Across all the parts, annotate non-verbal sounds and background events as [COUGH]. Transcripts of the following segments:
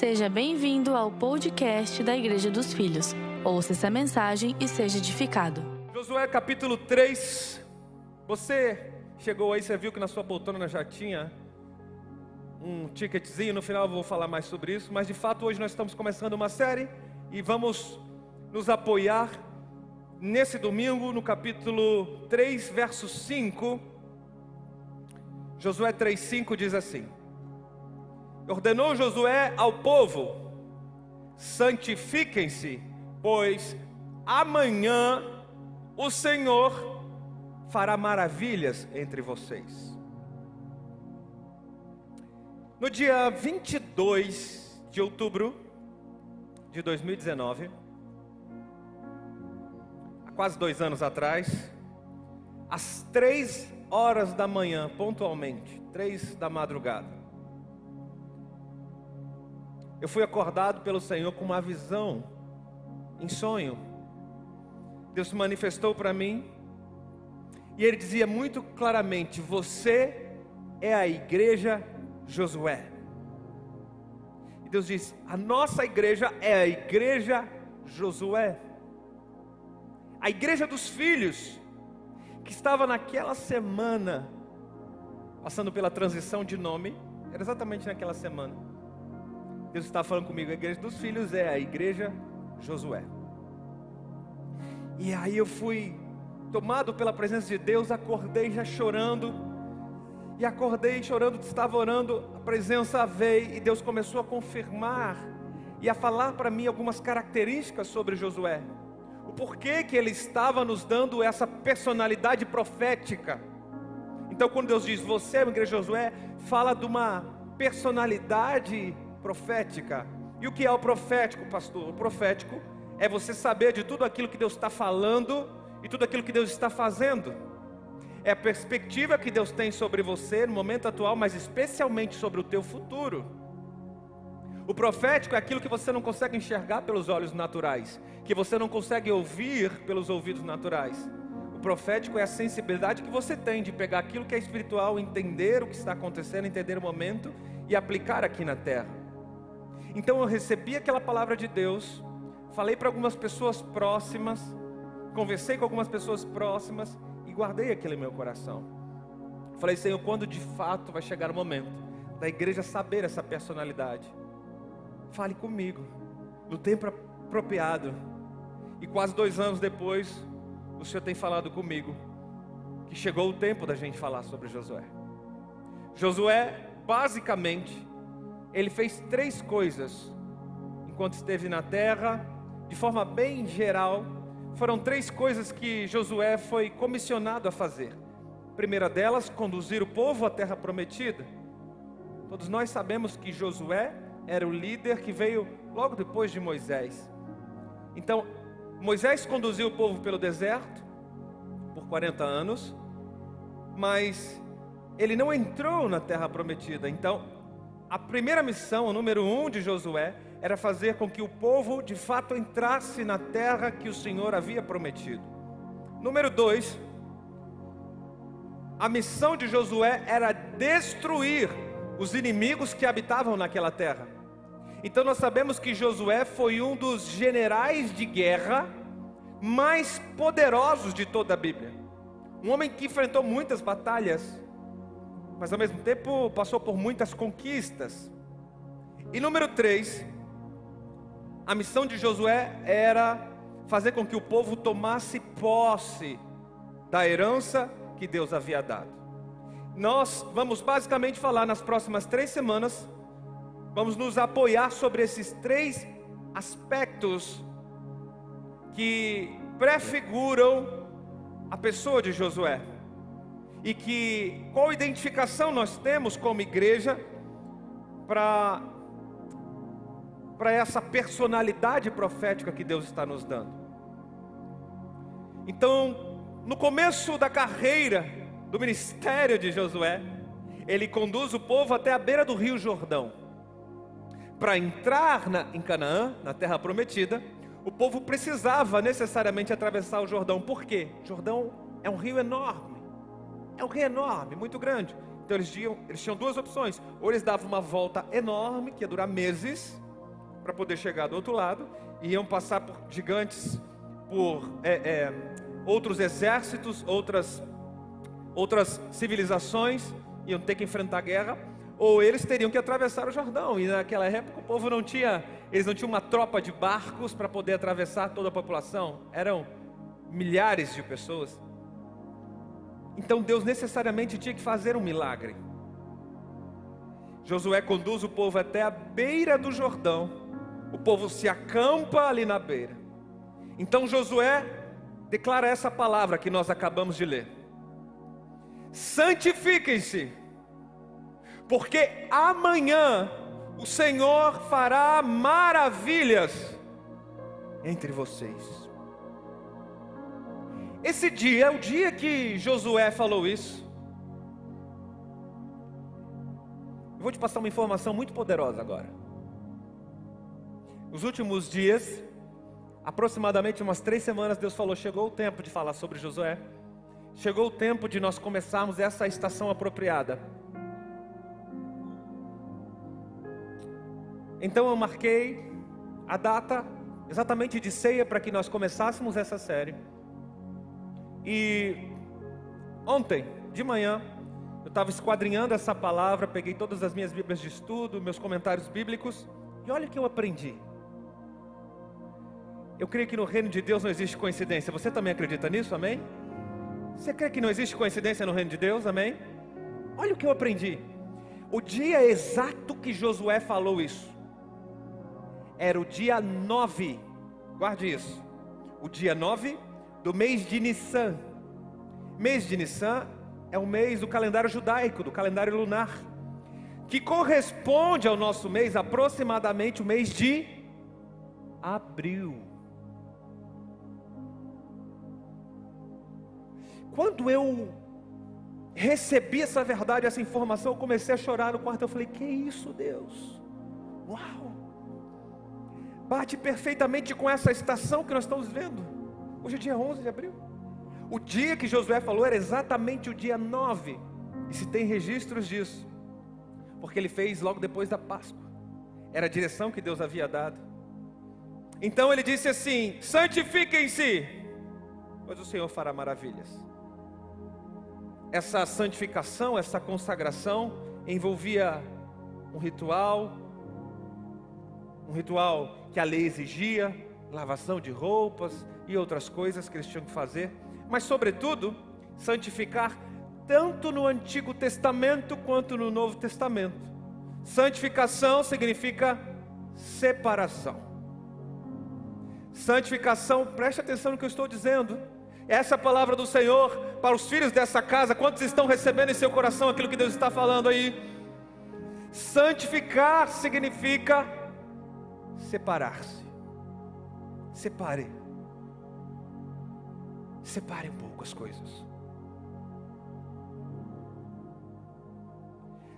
Seja bem-vindo ao podcast da Igreja dos Filhos. Ouça essa mensagem e seja edificado. Josué capítulo 3. Você chegou aí, você viu que na sua poltrona já tinha um ticketzinho. No final eu vou falar mais sobre isso. Mas de fato, hoje nós estamos começando uma série e vamos nos apoiar nesse domingo no capítulo 3, verso 5. Josué 3,5 diz assim: Ordenou Josué ao povo: santifiquem-se, pois amanhã o Senhor fará maravilhas entre vocês. No dia 22 de outubro de 2019, há quase dois anos atrás, às três horas da manhã, pontualmente, três da madrugada, eu fui acordado pelo Senhor com uma visão, em sonho. Deus se manifestou para mim e Ele dizia muito claramente: Você é a igreja Josué. E Deus diz: A nossa igreja é a igreja Josué, a igreja dos filhos, que estava naquela semana, passando pela transição de nome, era exatamente naquela semana. Deus está falando comigo, a igreja dos filhos é a igreja Josué. E aí eu fui tomado pela presença de Deus, acordei já chorando. E acordei chorando, estava orando, a presença veio e Deus começou a confirmar e a falar para mim algumas características sobre Josué. O porquê que ele estava nos dando essa personalidade profética. Então, quando Deus diz você é a igreja Josué, fala de uma personalidade profética. E o que é o profético, pastor? O profético é você saber de tudo aquilo que Deus está falando e tudo aquilo que Deus está fazendo. É a perspectiva que Deus tem sobre você no momento atual, mas especialmente sobre o teu futuro. O profético é aquilo que você não consegue enxergar pelos olhos naturais, que você não consegue ouvir pelos ouvidos naturais. O profético é a sensibilidade que você tem de pegar aquilo que é espiritual, entender o que está acontecendo, entender o momento e aplicar aqui na terra. Então eu recebi aquela palavra de Deus, falei para algumas pessoas próximas, conversei com algumas pessoas próximas e guardei aquilo em meu coração. Falei, Senhor, quando de fato vai chegar o momento da igreja saber essa personalidade? Fale comigo, no tempo apropriado. E quase dois anos depois, o Senhor tem falado comigo que chegou o tempo da gente falar sobre Josué. Josué, basicamente, ele fez três coisas enquanto esteve na terra, de forma bem geral. Foram três coisas que Josué foi comissionado a fazer. A primeira delas, conduzir o povo à terra prometida. Todos nós sabemos que Josué era o líder que veio logo depois de Moisés. Então, Moisés conduziu o povo pelo deserto por 40 anos, mas ele não entrou na terra prometida. Então, a primeira missão, o número um de Josué, era fazer com que o povo de fato entrasse na terra que o Senhor havia prometido. Número dois, a missão de Josué era destruir os inimigos que habitavam naquela terra. Então nós sabemos que Josué foi um dos generais de guerra mais poderosos de toda a Bíblia. Um homem que enfrentou muitas batalhas, mas ao mesmo tempo passou por muitas conquistas. E número 3, a missão de Josué era fazer com que o povo tomasse posse da herança que Deus havia dado. Nós vamos basicamente falar nas próximas três semanas, vamos nos apoiar sobre esses três aspectos que prefiguram a pessoa de Josué e que qual identificação nós temos como igreja para para essa personalidade profética que Deus está nos dando. Então, no começo da carreira do ministério de Josué, ele conduz o povo até a beira do Rio Jordão. Para entrar na, em Canaã, na terra prometida, o povo precisava necessariamente atravessar o Jordão. Por quê? O Jordão é um rio enorme. É um rio enorme, muito grande. Então eles tinham, eles tinham duas opções. Ou eles davam uma volta enorme, que ia durar meses, para poder chegar do outro lado, iam passar por gigantes, por é, é, outros exércitos, outras, outras civilizações, iam ter que enfrentar guerra, ou eles teriam que atravessar o Jordão. E naquela época o povo não tinha, eles não tinham uma tropa de barcos para poder atravessar toda a população. Eram milhares de pessoas. Então Deus necessariamente tinha que fazer um milagre. Josué conduz o povo até a beira do Jordão. O povo se acampa ali na beira. Então Josué declara essa palavra que nós acabamos de ler: Santifiquem-se, porque amanhã o Senhor fará maravilhas entre vocês. Esse dia é o dia que Josué falou isso. Eu vou te passar uma informação muito poderosa agora. Nos últimos dias, aproximadamente umas três semanas, Deus falou: chegou o tempo de falar sobre Josué. Chegou o tempo de nós começarmos essa estação apropriada. Então eu marquei a data exatamente de ceia para que nós começássemos essa série. E ontem, de manhã, eu estava esquadrinhando essa palavra, peguei todas as minhas Bíblias de estudo, meus comentários bíblicos, e olha o que eu aprendi. Eu creio que no reino de Deus não existe coincidência. Você também acredita nisso? Amém? Você crê que não existe coincidência no reino de Deus? Amém? Olha o que eu aprendi. O dia exato que Josué falou isso era o dia 9. Guarde isso. O dia 9 do mês de Nissan. Mês de Nissan é o mês do calendário judaico, do calendário lunar, que corresponde ao nosso mês aproximadamente o mês de abril. Quando eu recebi essa verdade, essa informação, eu comecei a chorar no quarto. Eu falei: Que isso, Deus? Uau! Bate perfeitamente com essa estação que nós estamos vendo. Hoje é dia 11 de abril. O dia que Josué falou era exatamente o dia 9. E se tem registros disso. Porque ele fez logo depois da Páscoa. Era a direção que Deus havia dado. Então ele disse assim: santifiquem-se, pois o Senhor fará maravilhas. Essa santificação, essa consagração envolvia um ritual, um ritual que a lei exigia, lavação de roupas, e outras coisas que eles tinham que fazer, mas, sobretudo, santificar tanto no Antigo Testamento quanto no Novo Testamento. Santificação significa separação. Santificação, preste atenção no que eu estou dizendo. Essa é palavra do Senhor para os filhos dessa casa. Quantos estão recebendo em seu coração aquilo que Deus está falando aí? Santificar significa separar-se. Separe. Separe um pouco as coisas.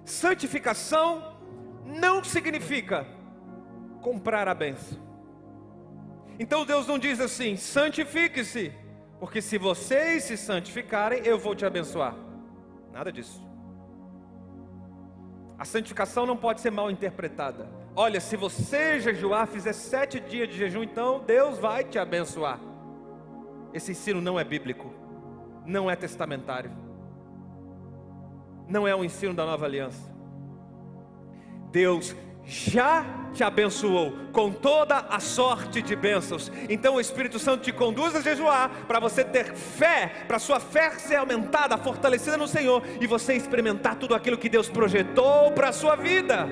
Santificação não significa comprar a benção. Então Deus não diz assim: santifique-se, porque se vocês se santificarem, eu vou te abençoar. Nada disso. A santificação não pode ser mal interpretada. Olha, se você jejuar, fizer sete dias de jejum, então Deus vai te abençoar. Esse ensino não é bíblico, não é testamentário, não é um ensino da nova aliança. Deus já te abençoou com toda a sorte de bênçãos. Então o Espírito Santo te conduz a jejuar para você ter fé, para sua fé ser aumentada, fortalecida no Senhor e você experimentar tudo aquilo que Deus projetou para a sua vida.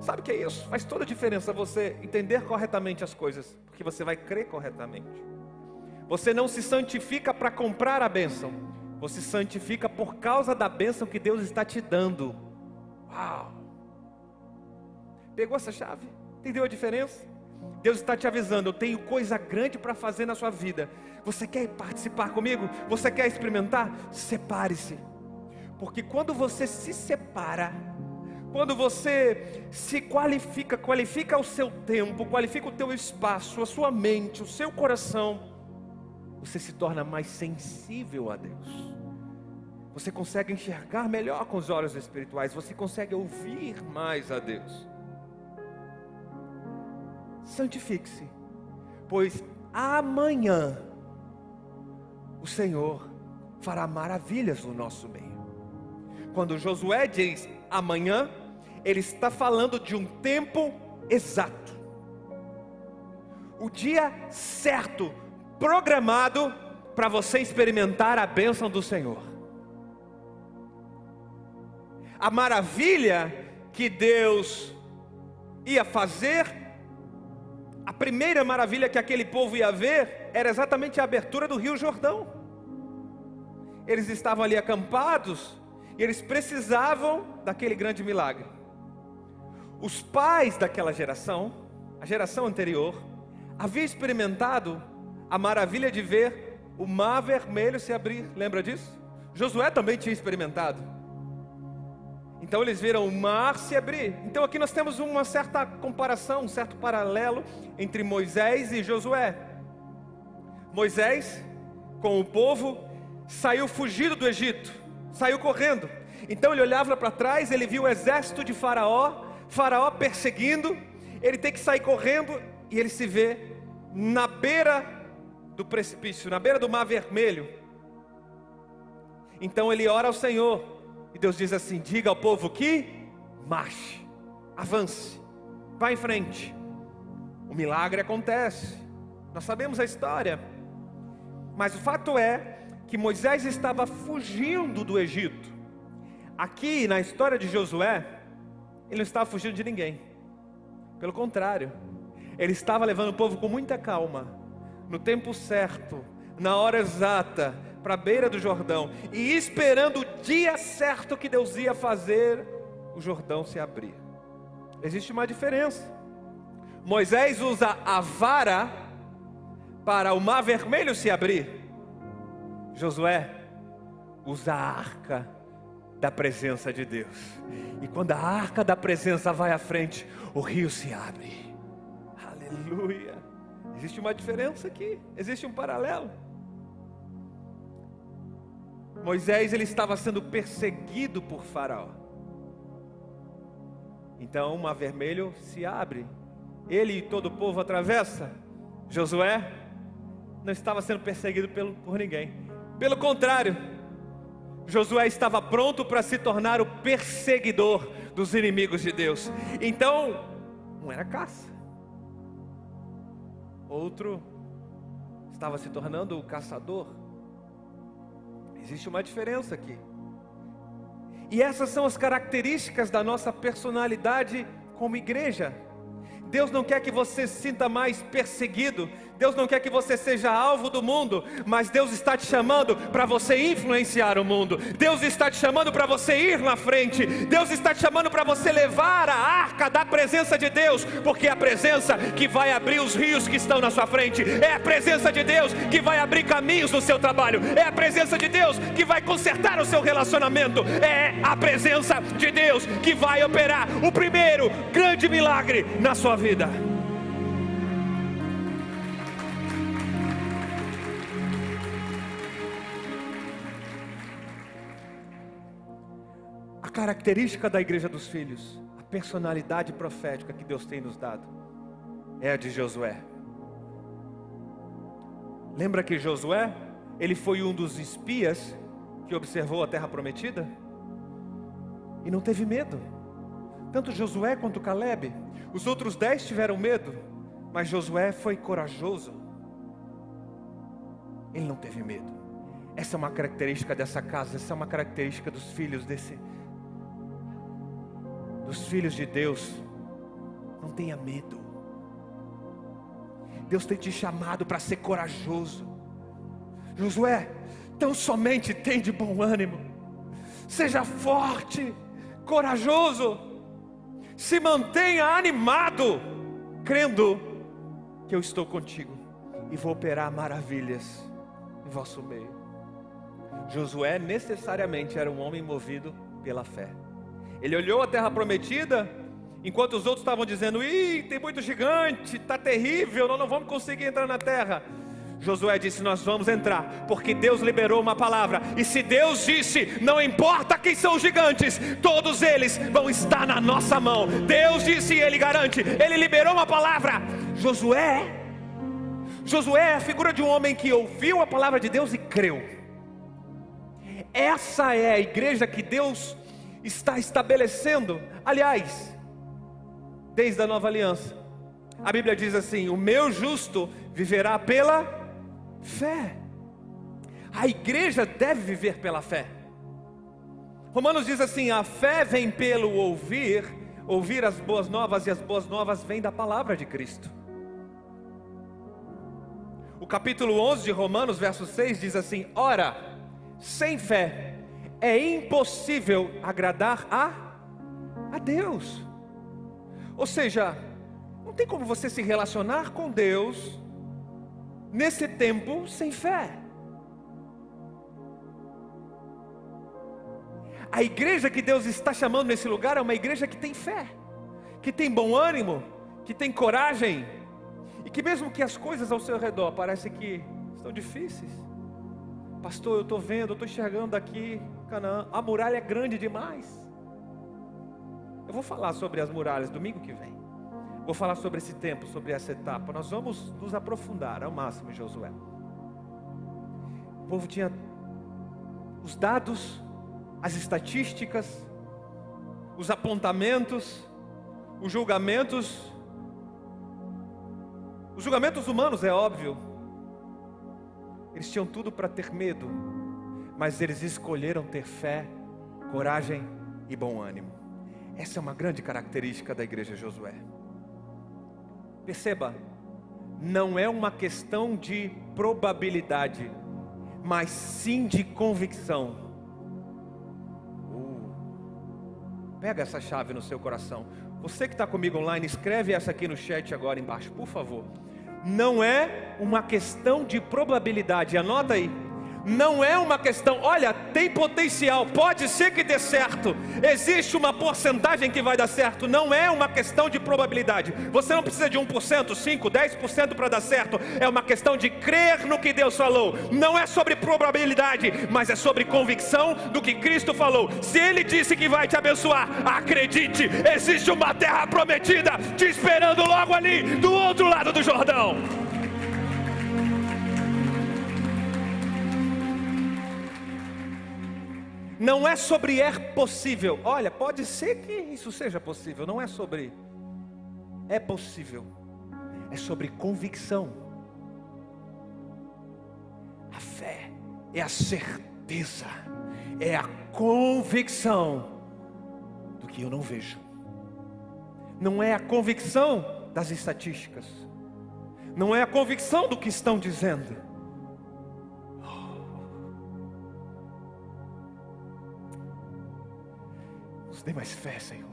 Sabe o que é isso? Faz toda a diferença você entender corretamente as coisas, porque você vai crer corretamente. Você não se santifica para comprar a bênção, você santifica por causa da bênção que Deus está te dando. Uau! Pegou essa chave? Entendeu a diferença? Deus está te avisando, eu tenho coisa grande para fazer na sua vida. Você quer participar comigo? Você quer experimentar? Separe-se. Porque quando você se separa, quando você se qualifica, qualifica o seu tempo, qualifica o teu espaço, a sua mente, o seu coração, você se torna mais sensível a Deus. Você consegue enxergar melhor com os olhos espirituais, você consegue ouvir mais a Deus. Santifique-se, pois amanhã o Senhor fará maravilhas no nosso meio. Quando Josué diz amanhã, ele está falando de um tempo exato. O dia certo, programado para você experimentar a bênção do Senhor. A maravilha que Deus ia fazer, a primeira maravilha que aquele povo ia ver era exatamente a abertura do Rio Jordão. Eles estavam ali acampados e eles precisavam daquele grande milagre. Os pais daquela geração, a geração anterior, havia experimentado a maravilha de ver o mar vermelho se abrir. Lembra disso? Josué também tinha experimentado. Então eles viram o mar se abrir. Então aqui nós temos uma certa comparação, um certo paralelo entre Moisés e Josué. Moisés, com o povo, saiu fugido do Egito, saiu correndo. Então ele olhava para trás, ele viu o exército de Faraó, Faraó perseguindo, ele tem que sair correndo e ele se vê na beira do precipício, na beira do mar vermelho. Então ele ora ao Senhor, Deus diz assim: diga ao povo que marche, avance, vá em frente. O milagre acontece. Nós sabemos a história. Mas o fato é que Moisés estava fugindo do Egito. Aqui na história de Josué, ele não estava fugindo de ninguém. Pelo contrário, ele estava levando o povo com muita calma, no tempo certo, na hora exata, para a beira do Jordão e esperando o dia certo que Deus ia fazer o Jordão se abrir. Existe uma diferença. Moisés usa a vara para o mar vermelho se abrir. Josué usa a arca da presença de Deus. E quando a arca da presença vai à frente, o rio se abre. Aleluia. Existe uma diferença aqui, existe um paralelo. Moisés ele estava sendo perseguido por Faraó. Então o mar vermelho se abre. Ele e todo o povo atravessa. Josué não estava sendo perseguido por ninguém. Pelo contrário, Josué estava pronto para se tornar o perseguidor dos inimigos de Deus. Então, não era caça. Outro estava se tornando o caçador. Existe uma diferença aqui. E essas são as características da nossa personalidade como igreja. Deus não quer que você se sinta mais perseguido, Deus não quer que você seja alvo do mundo, mas Deus está te chamando para você influenciar o mundo. Deus está te chamando para você ir na frente. Deus está te chamando para você levar a arca da presença de Deus, porque é a presença que vai abrir os rios que estão na sua frente. É a presença de Deus que vai abrir caminhos no seu trabalho. É a presença de Deus que vai consertar o seu relacionamento. É a presença de Deus que vai operar o primeiro grande milagre na sua vida. Característica da igreja dos filhos, a personalidade profética que Deus tem nos dado, é a de Josué. Lembra que Josué, ele foi um dos espias que observou a terra prometida? E não teve medo. Tanto Josué quanto Caleb. Os outros dez tiveram medo, mas Josué foi corajoso. Ele não teve medo. Essa é uma característica dessa casa, essa é uma característica dos filhos desse, dos filhos de Deus, não tenha medo. Deus tem te chamado para ser corajoso. Josué, tão somente tem de bom ânimo. Seja forte, corajoso. Se mantenha animado, crendo que eu estou contigo e vou operar maravilhas em vosso meio. Josué necessariamente era um homem movido pela fé. Ele olhou a terra prometida, enquanto os outros estavam dizendo: Ih, tem muito gigante, está terrível, nós não vamos conseguir entrar na terra. Josué disse: Nós vamos entrar, porque Deus liberou uma palavra. E se Deus disse, não importa quem são os gigantes, todos eles vão estar na nossa mão. Deus disse e Ele garante. Ele liberou uma palavra. Josué, Josué é a figura de um homem que ouviu a palavra de Deus e creu. Essa é a igreja que Deus está estabelecendo. Aliás, desde a nova aliança, a Bíblia diz assim: O meu justo viverá pela fé. A igreja deve viver pela fé. Romanos diz assim: a fé vem pelo ouvir, ouvir as boas novas, e as boas novas vêm da palavra de Cristo. O capítulo 11 de Romanos, verso 6 diz assim: Ora, sem fé é impossível agradar a, a Deus. Ou seja, não tem como você se relacionar com Deus nesse tempo sem fé. A igreja que Deus está chamando nesse lugar é uma igreja que tem fé, que tem bom ânimo, que tem coragem, e que mesmo que as coisas ao seu redor parecem que estão difíceis, pastor, eu estou vendo, eu estou enxergando daqui, Canaã, a muralha é grande demais. Eu vou falar sobre as muralhas domingo que vem. Vou falar sobre esse tempo, sobre essa etapa. Nós vamos nos aprofundar ao máximo em Josué. O povo tinha os dados as estatísticas, os apontamentos, os julgamentos. Os julgamentos humanos, é óbvio. Eles tinham tudo para ter medo, mas eles escolheram ter fé, coragem e bom ânimo. Essa é uma grande característica da igreja Josué. Perceba, não é uma questão de probabilidade, mas sim de convicção. Pega essa chave no seu coração. Você que está comigo online, escreve essa aqui no chat agora embaixo, por favor. Não é uma questão de probabilidade, anota aí não é uma questão, olha, tem potencial, pode ser que dê certo, existe uma porcentagem que vai dar certo, não é uma questão de probabilidade. Você não precisa de 1%, 5, 10% para dar certo, é uma questão de crer no que Deus falou. Não é sobre probabilidade, mas é sobre convicção do que Cristo falou. Se ele disse que vai te abençoar, acredite, existe uma terra prometida te esperando logo ali do outro lado do Jordão. Não é sobre é possível. Olha, pode ser que isso seja possível. Não é sobre é possível. É sobre convicção. A fé é a certeza, é a convicção do que eu não vejo. Não é a convicção das estatísticas. Não é a convicção do que estão dizendo Nos dê mais fé, Senhor.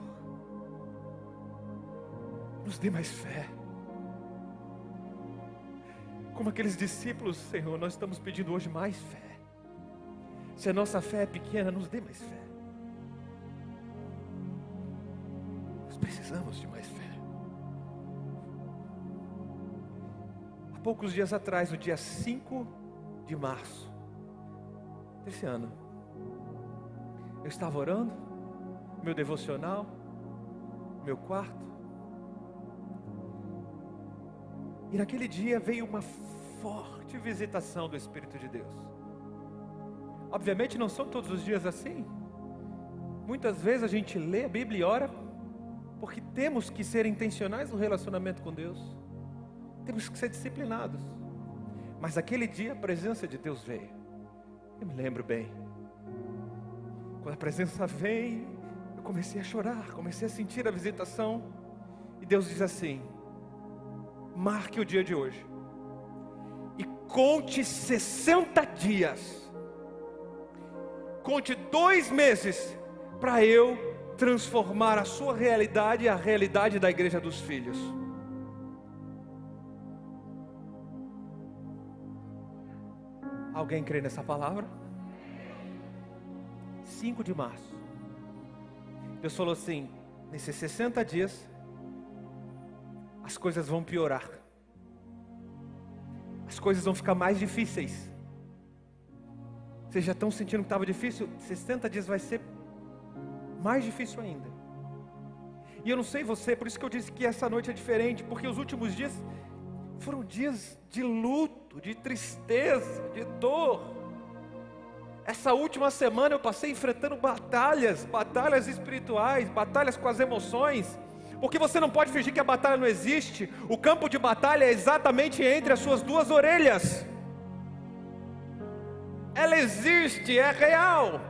Nos dê mais fé. Como aqueles discípulos, Senhor, nós estamos pedindo hoje mais fé. Se a nossa fé é pequena, nos dê mais fé. Nós precisamos de mais fé. Há poucos dias atrás, no dia 5 de março desse ano, eu estava orando meu devocional, meu quarto. E naquele dia veio uma forte visitação do Espírito de Deus. Obviamente não são todos os dias assim. Muitas vezes a gente lê a Bíblia e ora porque temos que ser intencionais no relacionamento com Deus. Temos que ser disciplinados. Mas aquele dia a presença de Deus veio. Eu me lembro bem. Quando a presença eu comecei a chorar, comecei a sentir a visitação. E Deus diz assim: marque o dia de hoje e conte 60 dias, conte dois meses, para eu transformar a sua realidade e a realidade da igreja dos filhos. Alguém crê nessa palavra? 5 de março. Deus falou assim: nesses 60 dias, as coisas vão piorar, as coisas vão ficar mais difíceis. Vocês já estão sentindo que estava difícil? 60 dias vai ser mais difícil ainda. E eu não sei você, por isso que eu disse que essa noite é diferente, porque os últimos dias foram dias de luto, de tristeza, de dor. Essa última semana eu passei enfrentando batalhas, batalhas espirituais, batalhas com as emoções, porque você não pode fingir que a batalha não existe. O campo de batalha é exatamente entre as suas duas orelhas. Ela existe, é real.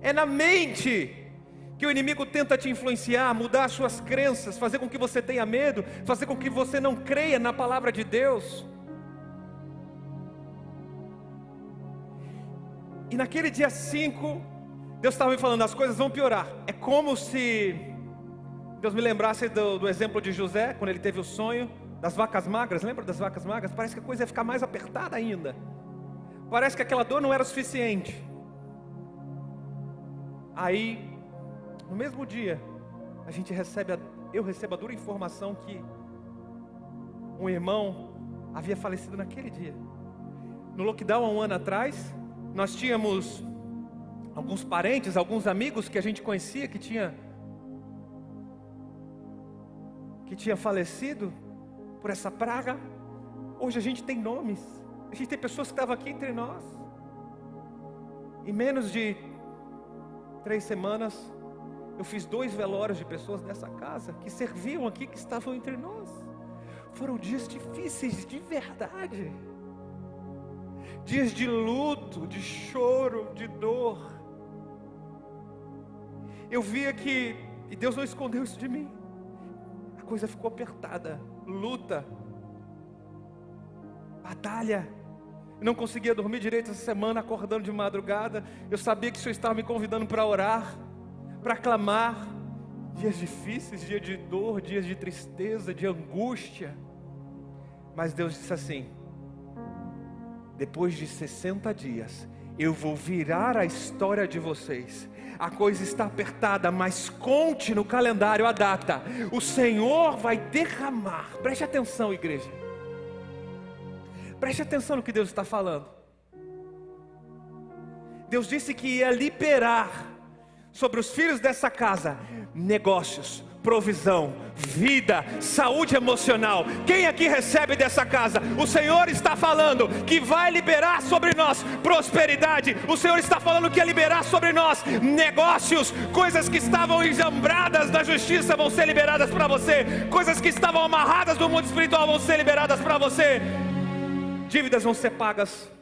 É na mente que o inimigo tenta te influenciar, mudar as suas crenças, fazer com que você tenha medo, fazer com que você não creia na palavra de Deus. E naquele dia 5, Deus estava me falando, as coisas vão piorar. É como se Deus me lembrasse do, do, exemplo de José, quando ele teve o sonho das vacas magras, lembra das vacas magras? Parece que a coisa ia ficar mais apertada ainda. Parece que aquela dor não era suficiente. Aí no mesmo dia, a gente recebe, a, eu recebo a dura informação que um irmão havia falecido naquele dia. No lockdown há um ano atrás, nós tínhamos alguns parentes, alguns amigos que a gente conhecia que tinha que tinha falecido por essa praga. Hoje a gente tem nomes. A gente tem pessoas que estavam aqui entre nós. Em menos de três semanas, eu fiz dois velórios de pessoas dessa casa que serviam aqui, que estavam entre nós. Foram dias difíceis de verdade. Dias de luto, de choro, de dor. Eu via que, e Deus não escondeu isso de mim. A coisa ficou apertada, luta, batalha. Eu não conseguia dormir direito essa semana, acordando de madrugada. Eu sabia que o Senhor estava me convidando para orar para clamar. Dias difíceis, dias de dor, dias de tristeza, de angústia. Mas Deus disse assim: depois de 60 dias, eu vou virar a história de vocês. A coisa está apertada, mas conte no calendário a data. O Senhor vai derramar. Preste atenção, igreja. Preste atenção no que Deus está falando. Deus disse que ia liberar sobre os filhos dessa casa negócios, provisão, vida, saúde emocional. Quem aqui recebe dessa casa? O Senhor está falando que vai liberar sobre nós prosperidade. O Senhor está falando que ia liberar sobre nós negócios, coisas que estavam enjambradas na justiça vão ser liberadas para você, coisas que estavam amarradas no mundo espiritual vão ser liberadas para você. Dívidas vão ser pagas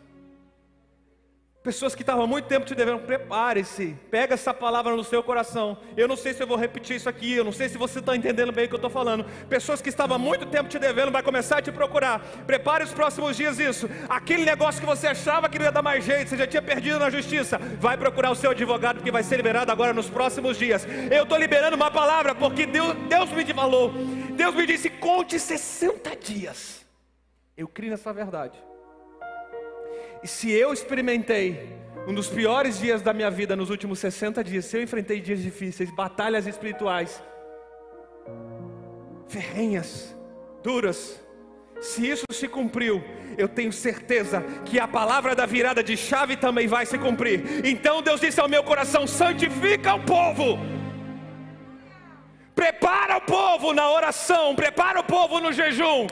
Pessoas que estavam há muito tempo te devendo, prepare-se, pega essa palavra no seu coração. Eu não sei se eu vou repetir isso aqui, eu não sei se você está entendendo bem o que eu estou falando. Pessoas que estavam há muito tempo te devendo, vai começar a te procurar. Prepare os próximos dias isso. Aquele negócio que você achava que não ia dar mais jeito, você já tinha perdido na justiça, vai procurar o seu advogado, porque vai ser liberado agora nos próximos dias. Eu estou liberando uma palavra, porque Deus, Deus me falou, Deus me disse: conte 60 dias. Eu creio nessa verdade. E se eu experimentei um dos piores dias da minha vida nos últimos 60 dias, se eu enfrentei dias difíceis, batalhas espirituais, ferrenhas, duras, se isso se cumpriu, eu tenho certeza que a palavra da virada de chave também vai se cumprir. Então Deus disse ao meu coração: santifica o povo. Prepara o povo na oração, prepara o povo no jejum,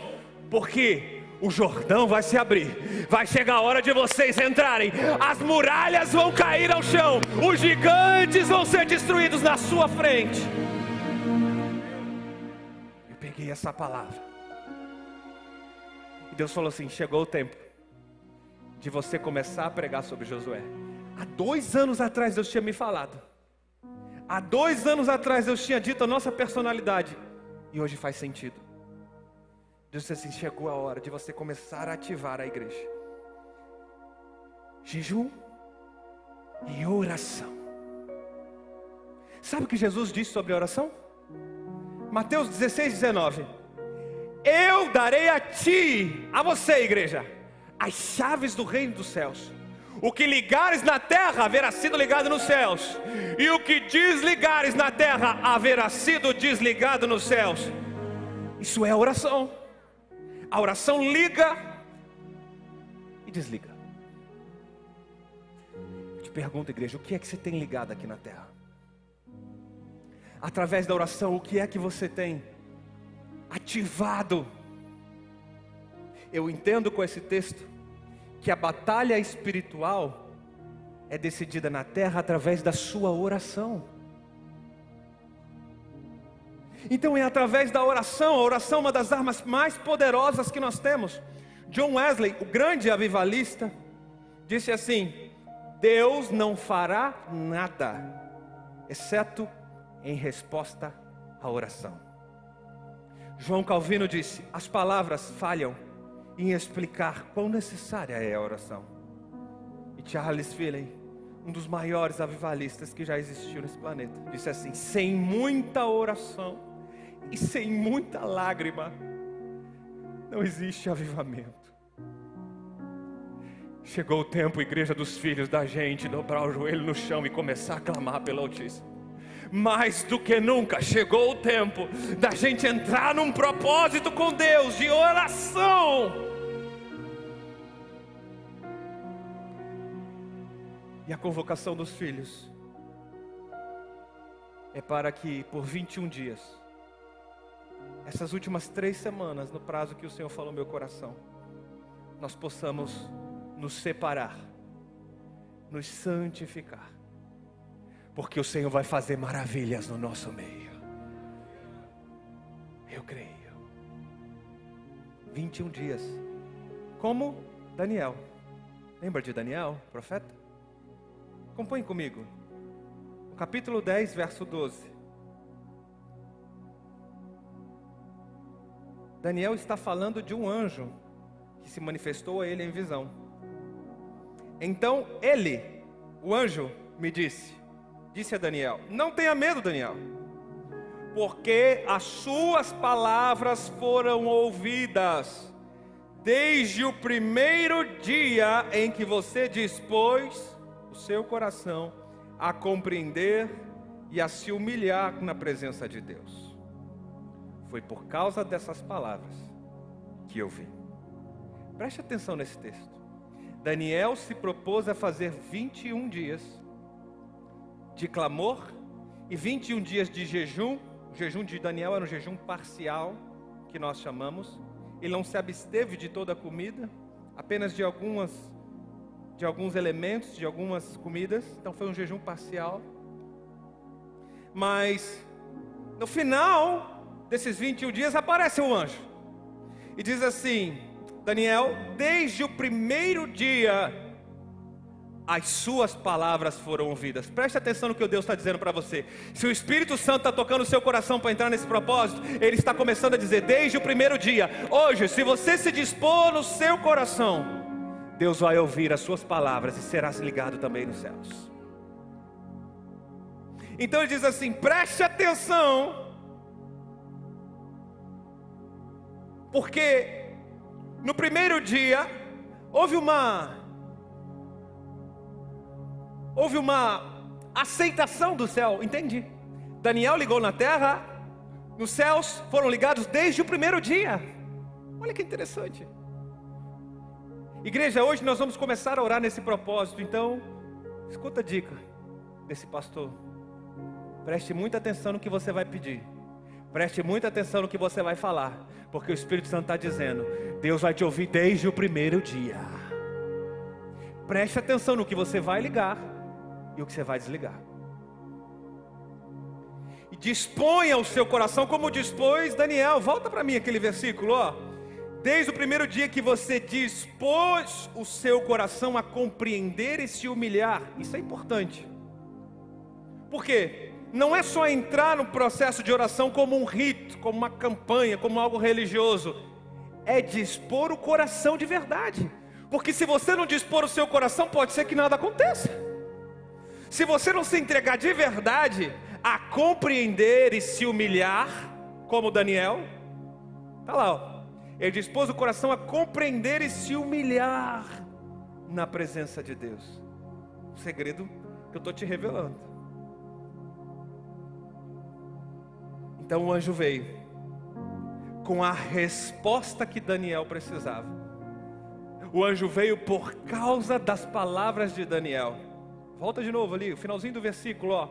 porque o Jordão vai se abrir, vai chegar a hora de vocês entrarem, as muralhas vão cair ao chão, os gigantes vão ser destruídos na sua frente. Eu peguei essa palavra, e Deus falou assim: chegou o tempo de você começar a pregar sobre Josué. Há dois anos atrás Deus tinha me falado, há dois anos atrás Deus tinha dito a nossa personalidade, e hoje faz sentido. Deus disse assim: chegou a hora de você começar a ativar a igreja. Jejum e oração. Sabe o que Jesus disse sobre a oração? Mateus 16, 19. Eu darei a ti, a você, igreja, as chaves do reino dos céus. O que ligares na terra haverá sido ligado nos céus, e o que desligares na terra haverá sido desligado nos céus. Isso é oração. A oração liga e desliga. Eu te pergunto, igreja, o que é que você tem ligado aqui na terra? através da oração, o que é que você tem ativado. Eu entendo com esse texto que a batalha espiritual é decidida na terra através da sua oração. Então é através da oração, a oração é uma das armas mais poderosas que nós temos. John Wesley, o grande avivalista, disse assim: Deus não fará nada, exceto em resposta à oração. João Calvino disse: as palavras falham em explicar quão necessária é a oração. E Charles Finney, um dos maiores avivalistas que já existiu nesse planeta, disse assim: sem muita oração e sem muita lágrima, não existe avivamento. Chegou o tempo, igreja dos filhos, da gente dobrar o joelho no chão e começar a clamar pelo Altíssimo mais do que nunca chegou o tempo da gente entrar num propósito com Deus de oração. E a convocação dos filhos é para que por 21 dias, essas últimas três semanas, no prazo que o Senhor falou no meu coração, nós possamos nos separar, nos santificar porque o Senhor vai fazer maravilhas no nosso meio. Eu creio. 21 dias. Como Daniel. Lembra de Daniel, profeta? Acompanhe comigo. Capítulo 10, verso 12. Daniel está falando de um anjo que se manifestou a ele em visão. Então ele, o anjo, me disse: disse a Daniel: Não tenha medo, Daniel, porque as suas palavras foram ouvidas desde o primeiro dia em que você dispôs o seu coração a compreender e a se humilhar na presença de Deus. Foi por causa dessas palavras que eu vim. Preste atenção nesse texto. Daniel se propôs a fazer 21 dias de clamor e 21 dias de jejum. O jejum de Daniel era um jejum parcial, que nós chamamos. Ele não se absteve de toda a comida, apenas de algumas de alguns elementos, de algumas comidas. Então foi um jejum parcial. Mas no final desses 21 dias aparece um anjo e diz assim: Daniel, desde o primeiro dia as suas palavras foram ouvidas. Preste atenção no que Deus está dizendo para você. Se o Espírito Santo está tocando o seu coração para entrar nesse propósito, Ele está começando a dizer desde o primeiro dia. Hoje, se você se dispor no seu coração, Deus vai ouvir as suas palavras e serás ligado também nos céus. Então ele diz assim: preste atenção, porque no primeiro dia houve uma houve uma aceitação do céu, entendi. Daniel ligou na terra, nos céus foram ligados desde o primeiro dia. Olha que interessante. Igreja, hoje nós vamos começar a orar nesse propósito, então, escuta a dica desse pastor. Preste muita atenção no que você vai pedir. Preste muita atenção no que você vai falar, porque o Espírito Santo está dizendo: Deus vai te ouvir desde o primeiro dia. Preste atenção no que você vai ligar, e o que você vai desligar. E disponha o seu coração como dispôs Daniel. Volta para mim aquele versículo, ó. Desde o primeiro dia que você dispôs o seu coração a compreender e se humilhar, isso é importante. Por quê? Não é só entrar no processo de oração como um rito, como uma campanha, como algo religioso. É dispor o coração de verdade. Porque se você não dispor o seu coração, pode ser que nada aconteça. Se você não se entregar de verdade a compreender e se humilhar, como Daniel, tá lá, ó. Ele dispôs o coração a compreender e se humilhar na presença de Deus. O segredo que eu estou te revelando. Então o anjo veio com a resposta que Daniel precisava. O anjo veio por causa das palavras de Daniel. Volta de novo ali, o finalzinho do versículo, ó.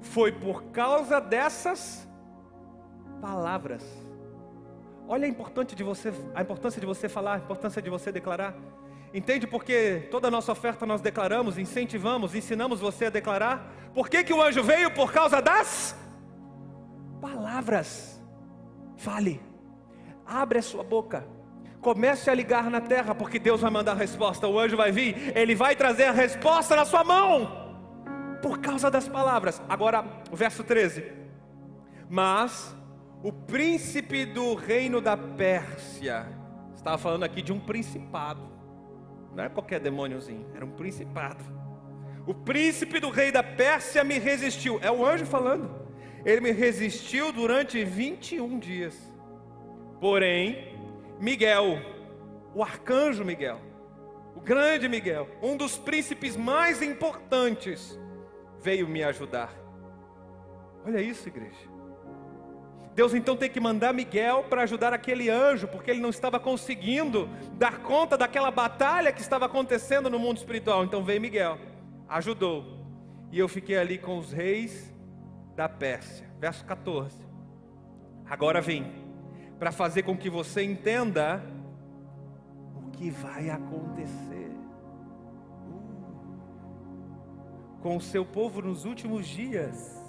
Foi por causa dessas palavras. Olha a importância de você, a importância de você falar, a importância de você declarar. Entende porque toda a nossa oferta nós declaramos, incentivamos, ensinamos você a declarar? Por que, que o anjo veio? Por causa das palavras. Fale, abre a sua boca, comece a ligar na terra, porque Deus vai mandar a resposta. O anjo vai vir, ele vai trazer a resposta na sua mão, por causa das palavras. Agora, verso 13: Mas o príncipe do reino da Pérsia, estava falando aqui de um principado não era qualquer demôniozinho, era um principado. O príncipe do rei da Pérsia me resistiu. É o anjo falando. Ele me resistiu durante 21 dias. Porém, Miguel, o arcanjo Miguel, o grande Miguel, um dos príncipes mais importantes, veio me ajudar. Olha isso, igreja. Deus então tem que mandar Miguel para ajudar aquele anjo, porque ele não estava conseguindo dar conta daquela batalha que estava acontecendo no mundo espiritual. Então veio Miguel, ajudou. E eu fiquei ali com os reis da Pérsia. Verso 14. Agora vem, para fazer com que você entenda o que vai acontecer com o seu povo nos últimos dias.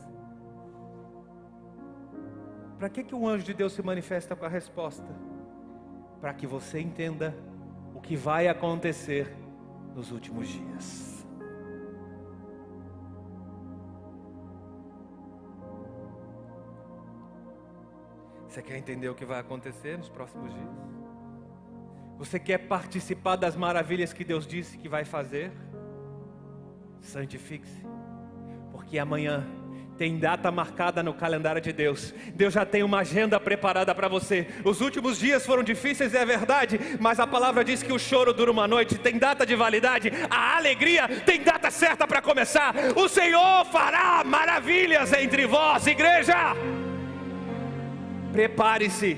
Para que, que o anjo de Deus se manifesta com a resposta? Para que você entenda o que vai acontecer nos últimos dias. Você quer entender o que vai acontecer nos próximos dias? Você quer participar das maravilhas que Deus disse que vai fazer? Santifique-se, porque amanhã tem data marcada no calendário de Deus. Deus já tem uma agenda preparada para você. Os últimos dias foram difíceis, é verdade, mas a palavra diz que o choro dura uma noite, tem data de validade. A alegria tem data certa para começar. O Senhor fará maravilhas entre vós, igreja. Prepare-se.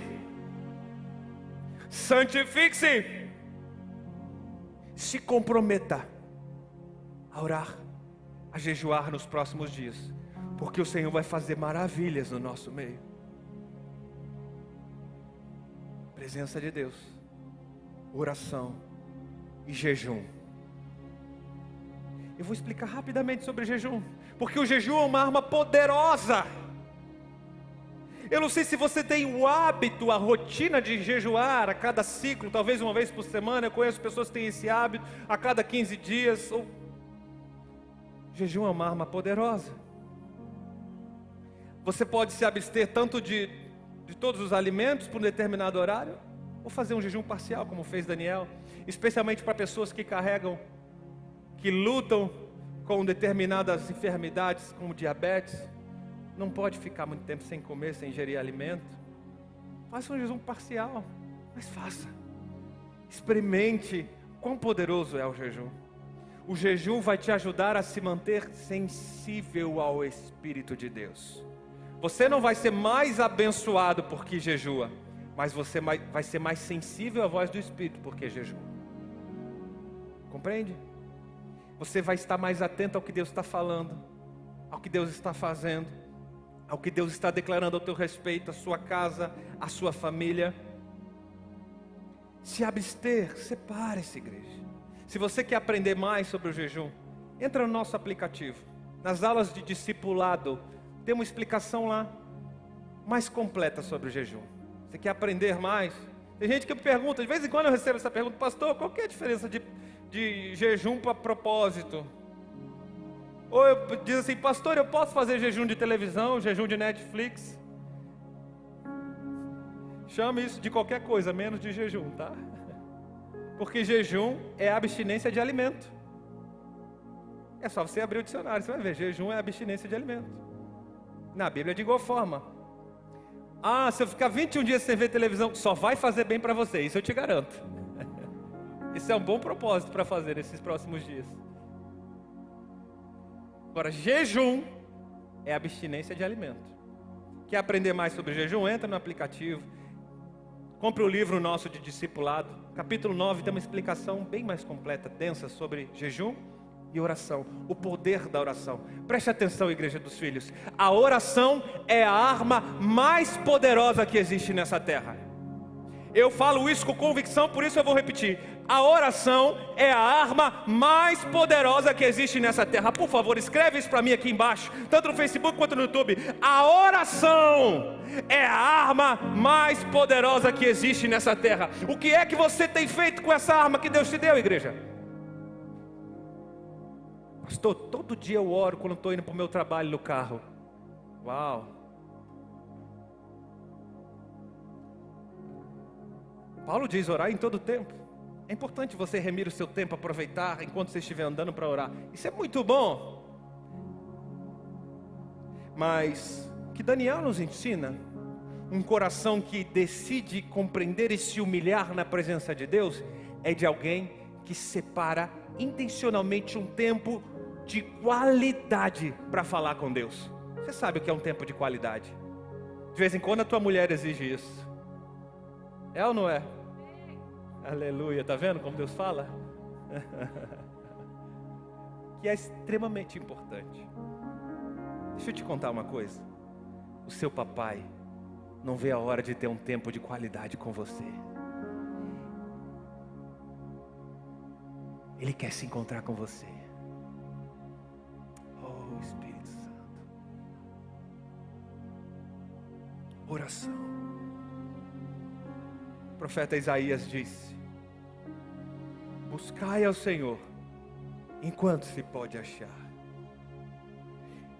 Santifique-se. Se comprometa a orar, a jejuar nos próximos dias porque o Senhor vai fazer maravilhas no nosso meio. Presença de Deus, oração e jejum. Eu vou explicar rapidamente sobre jejum, porque o jejum é uma arma poderosa. Eu não sei se você tem o hábito, a rotina de jejuar a cada ciclo, talvez uma vez por semana. Eu conheço pessoas que têm esse hábito a cada 15 dias. Ou... Jejum é uma arma poderosa. Você pode se abster tanto de, de todos os alimentos por um determinado horário, ou fazer um jejum parcial, como fez Daniel, especialmente para pessoas que carregam, que lutam com determinadas enfermidades, como diabetes. Não pode ficar muito tempo sem comer, sem ingerir alimento. Faça um jejum parcial, mas faça. Experimente quão poderoso é o jejum. O jejum vai te ajudar a se manter sensível ao Espírito de Deus. Você não vai ser mais abençoado porque jejua, mas você vai ser mais sensível à voz do Espírito porque jejua. Compreende? Você vai estar mais atento ao que Deus está falando, ao que Deus está fazendo, ao que Deus está declarando ao teu respeito, a sua casa, a sua família. Se abster, separe-se, igreja. Se você quer aprender mais sobre o jejum, entra no nosso aplicativo. Nas aulas de discipulado, tem uma explicação lá mais completa sobre o jejum. Você quer aprender mais? Tem gente que me pergunta, de vez em quando eu recebo essa pergunta, pastor, qual que é a diferença de, de jejum para propósito? Ou eu diz assim, pastor, eu posso fazer jejum de televisão, jejum de Netflix? Chame isso de qualquer coisa, menos de jejum, tá? [LAUGHS] Porque jejum é abstinência de alimento. É só você abrir o dicionário, você vai ver, jejum é abstinência de alimento. Na Bíblia é de igual forma. Ah, se eu ficar 21 dias sem ver televisão, só vai fazer bem para você, isso eu te garanto. [LAUGHS] Isso é um bom propósito para fazer nesses próximos dias. Agora, jejum é abstinência de alimento. Quer aprender mais sobre jejum? Entra no aplicativo. Compre o livro nosso de discipulado. Capítulo 9 tem uma explicação bem mais completa, densa sobre jejum e oração, o poder da oração. Preste atenção, igreja dos filhos. A oração é a arma mais poderosa que existe nessa terra. Eu falo isso com convicção, por isso eu vou repetir. A oração é a arma mais poderosa que existe nessa terra. Por favor, escreve isso para mim aqui embaixo, tanto no Facebook quanto no YouTube. A oração é a arma mais poderosa que existe nessa terra. O que é que você tem feito com essa arma que Deus te deu, igreja? Pastor, todo dia eu oro quando estou indo para o meu trabalho no carro. Uau! Paulo diz orar em todo tempo. É importante você remir o seu tempo, aproveitar enquanto você estiver andando para orar. Isso é muito bom. Mas que Daniel nos ensina um coração que decide compreender e se humilhar na presença de Deus é de alguém que separa intencionalmente um tempo de qualidade para falar com Deus. Você sabe o que é um tempo de qualidade? De vez em quando a tua mulher exige isso. É ou não é? Aleluia, tá vendo como Deus fala? [LAUGHS] que é extremamente importante. Deixa eu te contar uma coisa. O seu papai não vê a hora de ter um tempo de qualidade com você. Ele quer se encontrar com você. Oh, Espírito Santo. Oração. O profeta Isaías disse: Buscai ao Senhor enquanto se pode achar.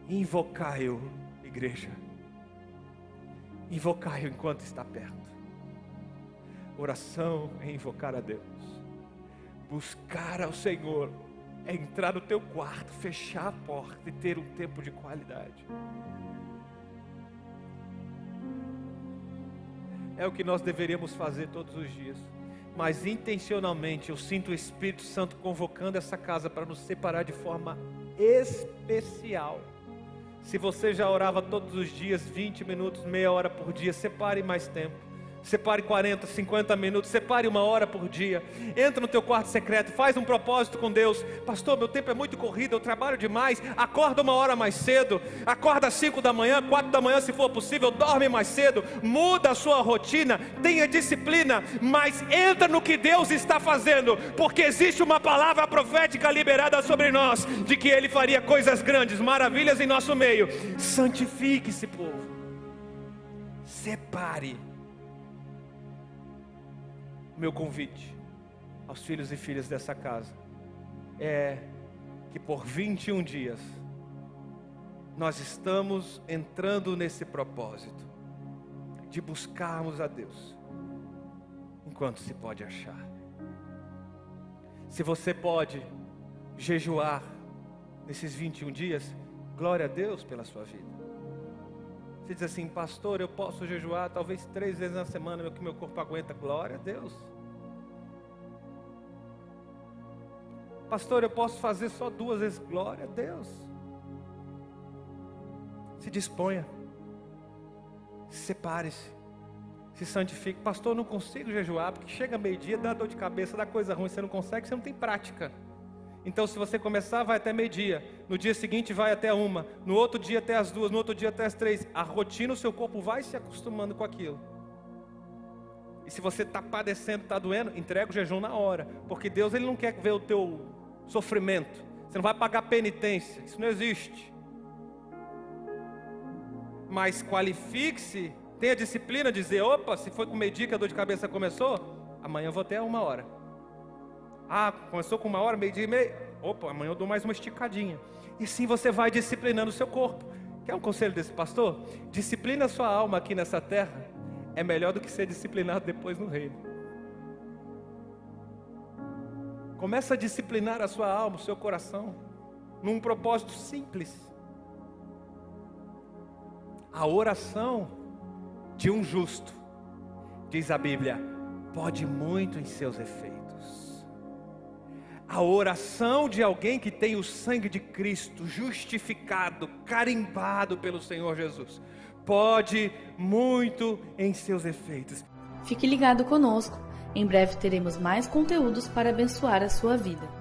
Invocai-o, igreja. Invocai-o enquanto está perto. Oração é invocar a Deus. Buscar ao Senhor é entrar no teu quarto, fechar a porta e ter um tempo de qualidade. É o que nós deveríamos fazer todos os dias mas intencionalmente eu sinto o Espírito Santo convocando essa casa para nos separar de forma especial. Se você já orava todos os dias, 20 minutos, meia hora por dia, separe mais tempo. Separe 40, 50 minutos, separe uma hora por dia. Entra no teu quarto secreto, faz um propósito com Deus. Pastor, meu tempo é muito corrido, eu trabalho demais. Acorda uma hora mais cedo, acorda às 5 da manhã, 4 da manhã, se for possível, dorme mais cedo, muda a sua rotina, tenha disciplina, mas entra no que Deus está fazendo, porque existe uma palavra profética liberada sobre nós, de que Ele faria coisas grandes, maravilhas em nosso meio. Santifique-se, povo. Separe meu convite aos filhos e filhas dessa casa é que por 21 dias nós estamos entrando nesse propósito de buscarmos a Deus enquanto se pode achar. Se você pode jejuar nesses 21 dias, glória a Deus pela sua vida. Você diz assim, pastor, eu posso jejuar talvez três vezes na semana, que meu corpo aguenta. Glória a Deus. Pastor, eu posso fazer só duas vezes. Glória a Deus. Se disponha. Separe-se. Se santifique. Pastor, eu não consigo jejuar, porque chega meio-dia, dá dor de cabeça, dá coisa ruim, você não consegue, você não tem prática. Então, se você começar, vai até meio-dia. No dia seguinte, vai até uma. No outro dia, até as duas. No outro dia, até as três. A rotina, o seu corpo vai se acostumando com aquilo. E se você está padecendo, está doendo, entrega o jejum na hora. Porque Deus ele não quer ver o teu sofrimento. Você não vai pagar penitência. Isso não existe. Mas qualifique-se. Tenha disciplina de dizer: opa, se foi com meio-dia que a dor de cabeça começou, amanhã eu vou até uma hora. Ah, começou com uma hora, meio dia e meio. Opa, amanhã eu dou mais uma esticadinha. E sim você vai disciplinando o seu corpo. Quer um conselho desse pastor? Disciplina a sua alma aqui nessa terra. É melhor do que ser disciplinado depois no reino. Começa a disciplinar a sua alma, o seu coração, num propósito simples. A oração de um justo, diz a Bíblia, pode muito em seus efeitos a oração de alguém que tem o sangue de Cristo justificado, carimbado pelo Senhor Jesus, pode muito em seus efeitos. Fique ligado conosco, em breve teremos mais conteúdos para abençoar a sua vida.